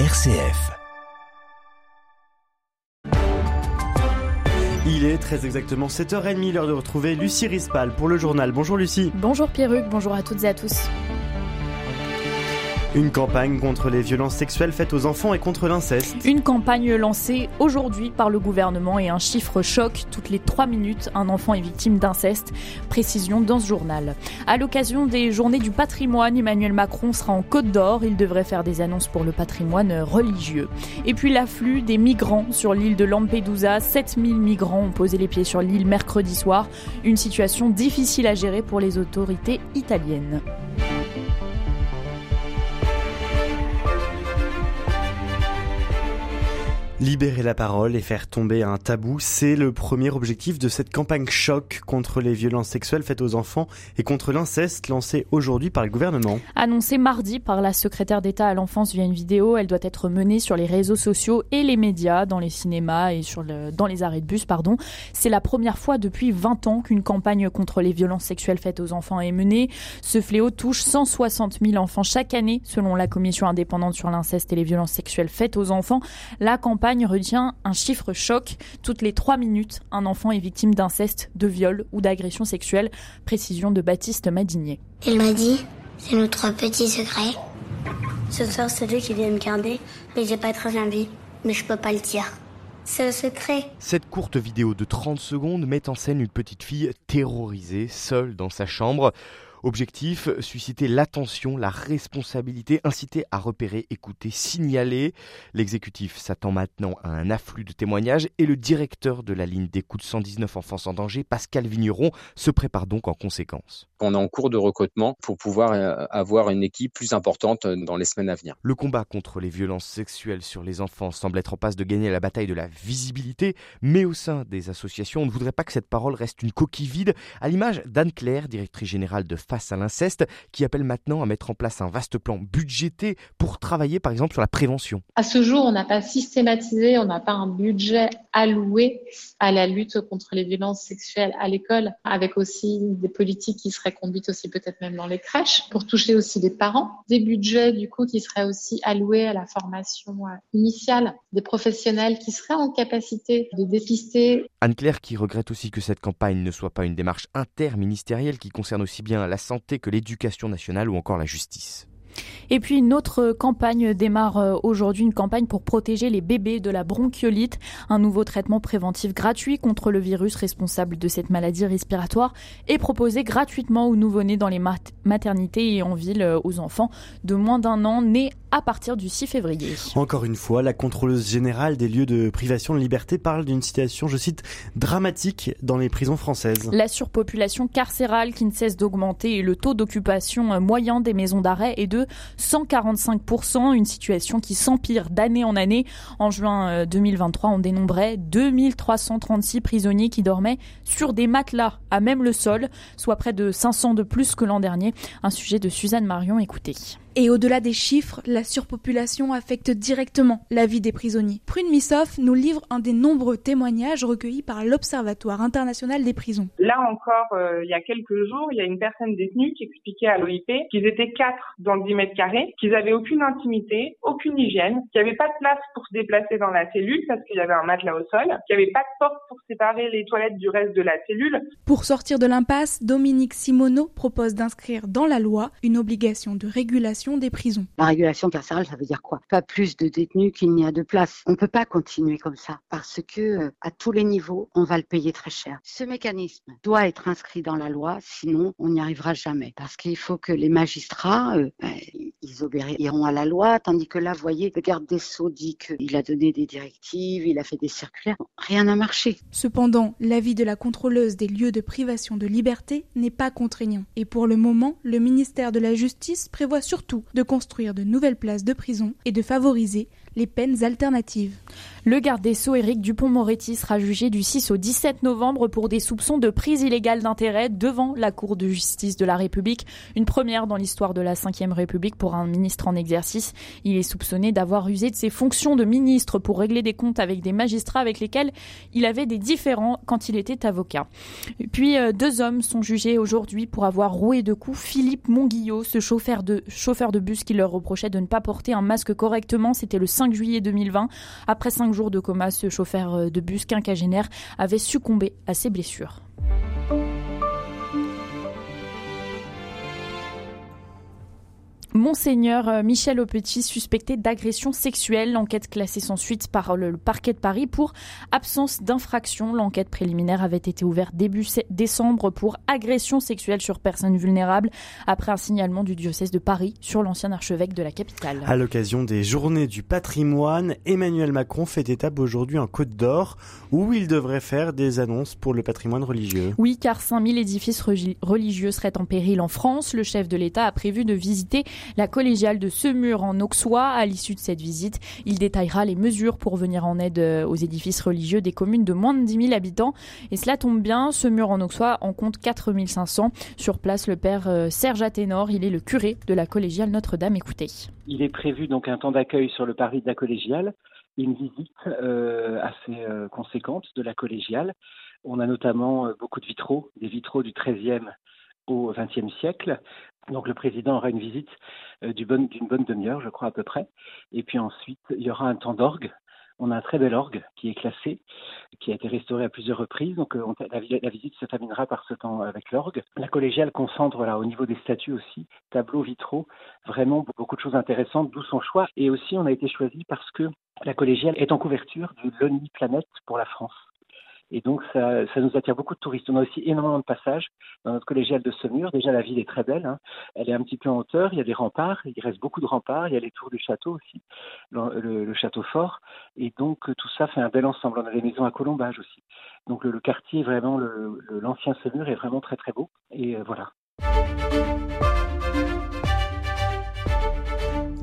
RCF. Il est très exactement 7h30, l'heure de retrouver Lucie Rispal pour le journal. Bonjour Lucie. Bonjour Pierruc, bonjour à toutes et à tous. Une campagne contre les violences sexuelles faites aux enfants et contre l'inceste. Une campagne lancée aujourd'hui par le gouvernement et un chiffre choc. Toutes les trois minutes, un enfant est victime d'inceste. Précision dans ce journal. À l'occasion des journées du patrimoine, Emmanuel Macron sera en Côte d'Or. Il devrait faire des annonces pour le patrimoine religieux. Et puis l'afflux des migrants sur l'île de Lampedusa. 7000 migrants ont posé les pieds sur l'île mercredi soir. Une situation difficile à gérer pour les autorités italiennes. Libérer la parole et faire tomber un tabou, c'est le premier objectif de cette campagne choc contre les violences sexuelles faites aux enfants et contre l'inceste lancée aujourd'hui par le gouvernement. Annoncée mardi par la secrétaire d'État à l'enfance via une vidéo, elle doit être menée sur les réseaux sociaux et les médias, dans les cinémas et sur le, dans les arrêts de bus, pardon. C'est la première fois depuis 20 ans qu'une campagne contre les violences sexuelles faites aux enfants est menée. Ce fléau touche 160 000 enfants chaque année, selon la commission indépendante sur l'inceste et les violences sexuelles faites aux enfants. La campagne retient un chiffre choc. Toutes les trois minutes, un enfant est victime d'inceste, de viol ou d'agression sexuelle. Précision de Baptiste Madinier. Il m'a dit, c'est nos trois petits secrets. Ce soir, c'est lui qui vient me garder, mais j'ai pas très envie. Mais je peux pas le dire. C'est le secret. Cette courte vidéo de 30 secondes met en scène une petite fille terrorisée, seule dans sa chambre. Objectif, susciter l'attention, la responsabilité, inciter à repérer, écouter, signaler. L'exécutif s'attend maintenant à un afflux de témoignages et le directeur de la ligne d'écoute 119 Enfants en danger, Pascal Vigneron, se prépare donc en conséquence. On est en cours de recrutement pour pouvoir euh, avoir une équipe plus importante dans les semaines à venir. Le combat contre les violences sexuelles sur les enfants semble être en passe de gagner la bataille de la visibilité, mais au sein des associations, on ne voudrait pas que cette parole reste une coquille vide, à l'image d'Anne Claire, directrice générale de face à l'inceste, qui appelle maintenant à mettre en place un vaste plan budgété pour travailler par exemple sur la prévention. À ce jour, on n'a pas systématisé, on n'a pas un budget alloué à la lutte contre les violences sexuelles à l'école, avec aussi des politiques qui seraient conduites aussi peut-être même dans les crèches, pour toucher aussi les parents, des budgets du coup qui seraient aussi alloués à la formation euh, initiale des professionnels qui seraient en capacité de dépister. Anne-Claire qui regrette aussi que cette campagne ne soit pas une démarche interministérielle qui concerne aussi bien la santé que l'éducation nationale ou encore la justice. Et puis une autre campagne démarre euh, aujourd'hui, une campagne pour protéger les bébés de la bronchiolite, un nouveau traitement préventif gratuit contre le virus responsable de cette maladie respiratoire est proposé gratuitement aux nouveau-nés dans les maternités et en ville euh, aux enfants de moins d'un an nés à partir du 6 février. Encore une fois, la contrôleuse générale des lieux de privation de liberté parle d'une situation, je cite, dramatique dans les prisons françaises. La surpopulation carcérale qui ne cesse d'augmenter et le taux d'occupation euh, moyen des maisons d'arrêt est de 145%, une situation qui s'empire d'année en année. En juin 2023, euh, on dénombrait 2336 prisonniers qui dormaient sur des matelas à même le sol, soit près de 500 de plus que l'an dernier. Un sujet de Suzanne Marion, écoutez. Et au-delà des chiffres, la surpopulation affecte directement la vie des prisonniers. Prune Missoff nous livre un des nombreux témoignages recueillis par l'Observatoire international des prisons. Là encore, euh, il y a quelques jours, il y a une personne détenue qui expliquait à l'OIP qu'ils étaient quatre dans le 10 mètres carrés, qu'ils n'avaient aucune intimité, aucune hygiène, qu'il n'y avait pas de place pour se déplacer dans la cellule parce qu'il y avait un matelas au sol, qu'il n'y avait pas de porte pour séparer les toilettes du reste de la cellule. Pour sortir de l'impasse, Dominique Simoneau propose d'inscrire dans la loi une obligation de régulation des prisons. La régulation carcérale, ça veut dire quoi? Pas plus de détenus qu'il n'y a de place. On ne peut pas continuer comme ça parce que euh, à tous les niveaux, on va le payer très cher. Ce mécanisme doit être inscrit dans la loi, sinon on n'y arrivera jamais. Parce qu'il faut que les magistrats, euh, ben, ils obéiront à la loi, tandis que là, vous voyez, le garde des Sceaux dit qu'il a donné des directives, il a fait des circulaires. Rien n'a marché. Cependant, l'avis de la contrôleuse des lieux de privation de liberté n'est pas contraignant. Et pour le moment, le ministère de la Justice prévoit surtout de construire de nouvelles places de prison et de favoriser les peines alternatives. Le garde des Sceaux Éric Dupont-Moretti sera jugé du 6 au 17 novembre pour des soupçons de prise illégale d'intérêt devant la Cour de justice de la République, une première dans l'histoire de la Ve République pour un ministre en exercice. Il est soupçonné d'avoir usé de ses fonctions de ministre pour régler des comptes avec des magistrats avec lesquels il avait des différends quand il était avocat. Puis euh, deux hommes sont jugés aujourd'hui pour avoir roué de coups Philippe Monguillot, ce chauffeur de chauffeur de bus qui leur reprochait de ne pas porter un masque correctement. C'était le 5 juillet 2020. Après cinq jours de coma, ce chauffeur de bus quinquagénaire avait succombé à ses blessures. Monseigneur euh, Michel Aupetit suspecté d'agression sexuelle. L'enquête classée sans suite par le parquet de Paris pour absence d'infraction. L'enquête préliminaire avait été ouverte début décembre pour agression sexuelle sur personnes vulnérables après un signalement du diocèse de Paris sur l'ancien archevêque de la capitale. À l'occasion des journées du patrimoine, Emmanuel Macron fait étape aujourd'hui en Côte d'Or où il devrait faire des annonces pour le patrimoine religieux. Oui, car 5000 édifices religieux seraient en péril en France. Le chef de l'État a prévu de visiter la collégiale de Semur en Auxois. À l'issue de cette visite, il détaillera les mesures pour venir en aide euh, aux édifices religieux des communes de moins de 10 000 habitants. Et cela tombe bien, Semur en Auxois en compte 4 500. Sur place, le père euh, Serge Athénor, il est le curé de la collégiale Notre-Dame. Écoutez. Il est prévu donc un temps d'accueil sur le parvis de la collégiale une visite euh, assez conséquente de la collégiale. On a notamment beaucoup de vitraux, des vitraux du XIIIe au XXe siècle. Donc le président aura une visite euh, d'une bonne, demi-heure, je crois à peu près. Et puis ensuite, il y aura un temps d'orgue. On a un très bel orgue qui est classé, qui a été restauré à plusieurs reprises. Donc euh, la, visite se terminera par ce temps avec l'orgue. La collégiale concentre au niveau des statues aussi, tableaux vitraux, vraiment beaucoup de choses intéressantes, d'où son choix. Et aussi on a été choisi parce que la collégiale est en couverture du Lonely Planet pour la France. Et donc, ça, nous attire beaucoup de touristes. On a aussi énormément de passages dans notre collégiale de Saumur. Déjà, la ville est très belle. Hein. Elle est un petit peu en hauteur. Il y a des remparts. Il reste beaucoup de remparts. Il y a les tours du château aussi, le, château fort. Et donc, tout ça fait un bel ensemble. On a des maisons à colombage aussi. Donc, le, le quartier, vraiment, l'ancien Saumur est vraiment très, très beau. Et euh, voilà.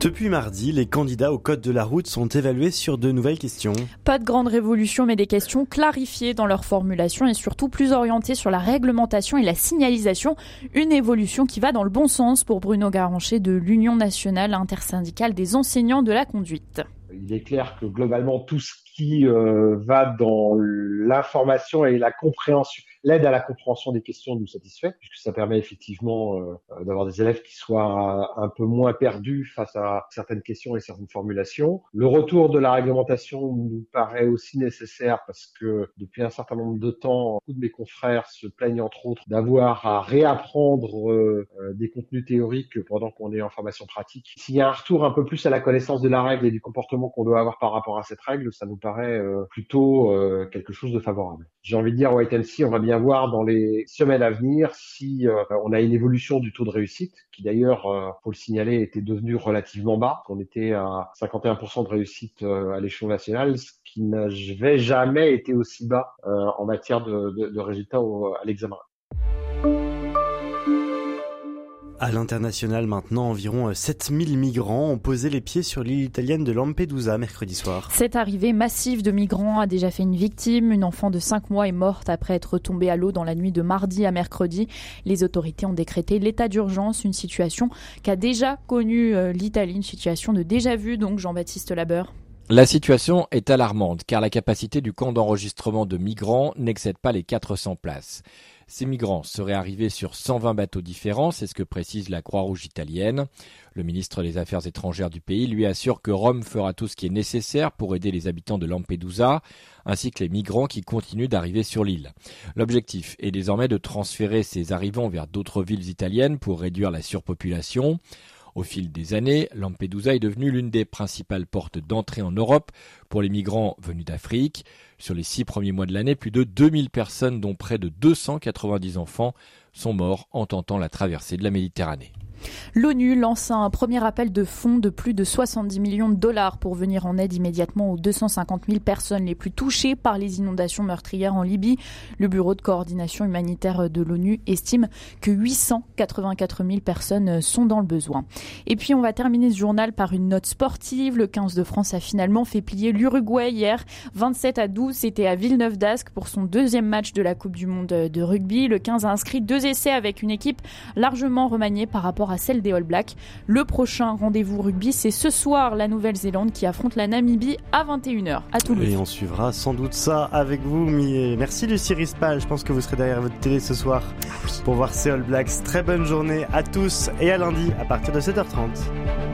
Depuis mardi, les candidats au code de la route sont évalués sur de nouvelles questions. Pas de grande révolution, mais des questions clarifiées dans leur formulation et surtout plus orientées sur la réglementation et la signalisation. Une évolution qui va dans le bon sens pour Bruno Garancher de l'Union nationale intersyndicale des enseignants de la conduite. Il est clair que globalement tout ce qui euh, va dans l'information et la compréhension, l'aide à la compréhension des questions nous satisfait, puisque ça permet effectivement euh, d'avoir des élèves qui soient un peu moins perdus face à certaines questions et certaines formulations. Le retour de la réglementation nous paraît aussi nécessaire parce que depuis un certain nombre de temps, beaucoup de mes confrères se plaignent entre autres d'avoir à réapprendre euh, des contenus théoriques pendant qu'on est en formation pratique. S'il y a un retour un peu plus à la connaissance de la règle et du comportement qu'on doit avoir par rapport à cette règle, ça nous paraît euh, plutôt euh, quelque chose de favorable. J'ai envie de dire, White and on va bien dans les semaines à venir si euh, on a une évolution du taux de réussite, qui d'ailleurs, faut le signaler, était devenu relativement bas. On était à 51% de réussite à l'échelon national, ce qui n'avait jamais été aussi bas en matière de résultats à l'examen. À l'international maintenant, environ 7000 euh, migrants ont posé les pieds sur l'île italienne de Lampedusa mercredi soir. Cette arrivée massive de migrants a déjà fait une victime. Une enfant de 5 mois est morte après être tombée à l'eau dans la nuit de mardi à mercredi. Les autorités ont décrété l'état d'urgence, une situation qu'a déjà connue euh, l'Italie, une situation de déjà vu, donc Jean-Baptiste Labeur. La situation est alarmante car la capacité du camp d'enregistrement de migrants n'excède pas les 400 places. Ces migrants seraient arrivés sur 120 bateaux différents, c'est ce que précise la Croix-Rouge italienne. Le ministre des Affaires étrangères du pays lui assure que Rome fera tout ce qui est nécessaire pour aider les habitants de Lampedusa, ainsi que les migrants qui continuent d'arriver sur l'île. L'objectif est désormais de transférer ces arrivants vers d'autres villes italiennes pour réduire la surpopulation. Au fil des années, Lampedusa est devenue l'une des principales portes d'entrée en Europe pour les migrants venus d'Afrique. Sur les six premiers mois de l'année, plus de 2000 personnes, dont près de 290 enfants, sont morts en tentant la traversée de la Méditerranée. L'ONU lance un premier appel de fonds de plus de 70 millions de dollars pour venir en aide immédiatement aux 250 000 personnes les plus touchées par les inondations meurtrières en Libye. Le Bureau de coordination humanitaire de l'ONU estime que 884 000 personnes sont dans le besoin. Et puis on va terminer ce journal par une note sportive. Le 15 de France a finalement fait plier l'Uruguay hier. 27 à 12, c'était à Villeneuve d'Ascq pour son deuxième match de la Coupe du Monde de rugby. Le 15 a inscrit deux essais avec une équipe largement remaniée par rapport rapport à celle des All Blacks. Le prochain rendez-vous rugby, c'est ce soir la Nouvelle-Zélande qui affronte la Namibie à 21h à Toulouse. Et on suivra sans doute ça avec vous. Merci Lucie Rispal, je pense que vous serez derrière votre télé ce soir ah pour voir ces All Blacks. Très bonne journée à tous et à lundi à partir de 7h30.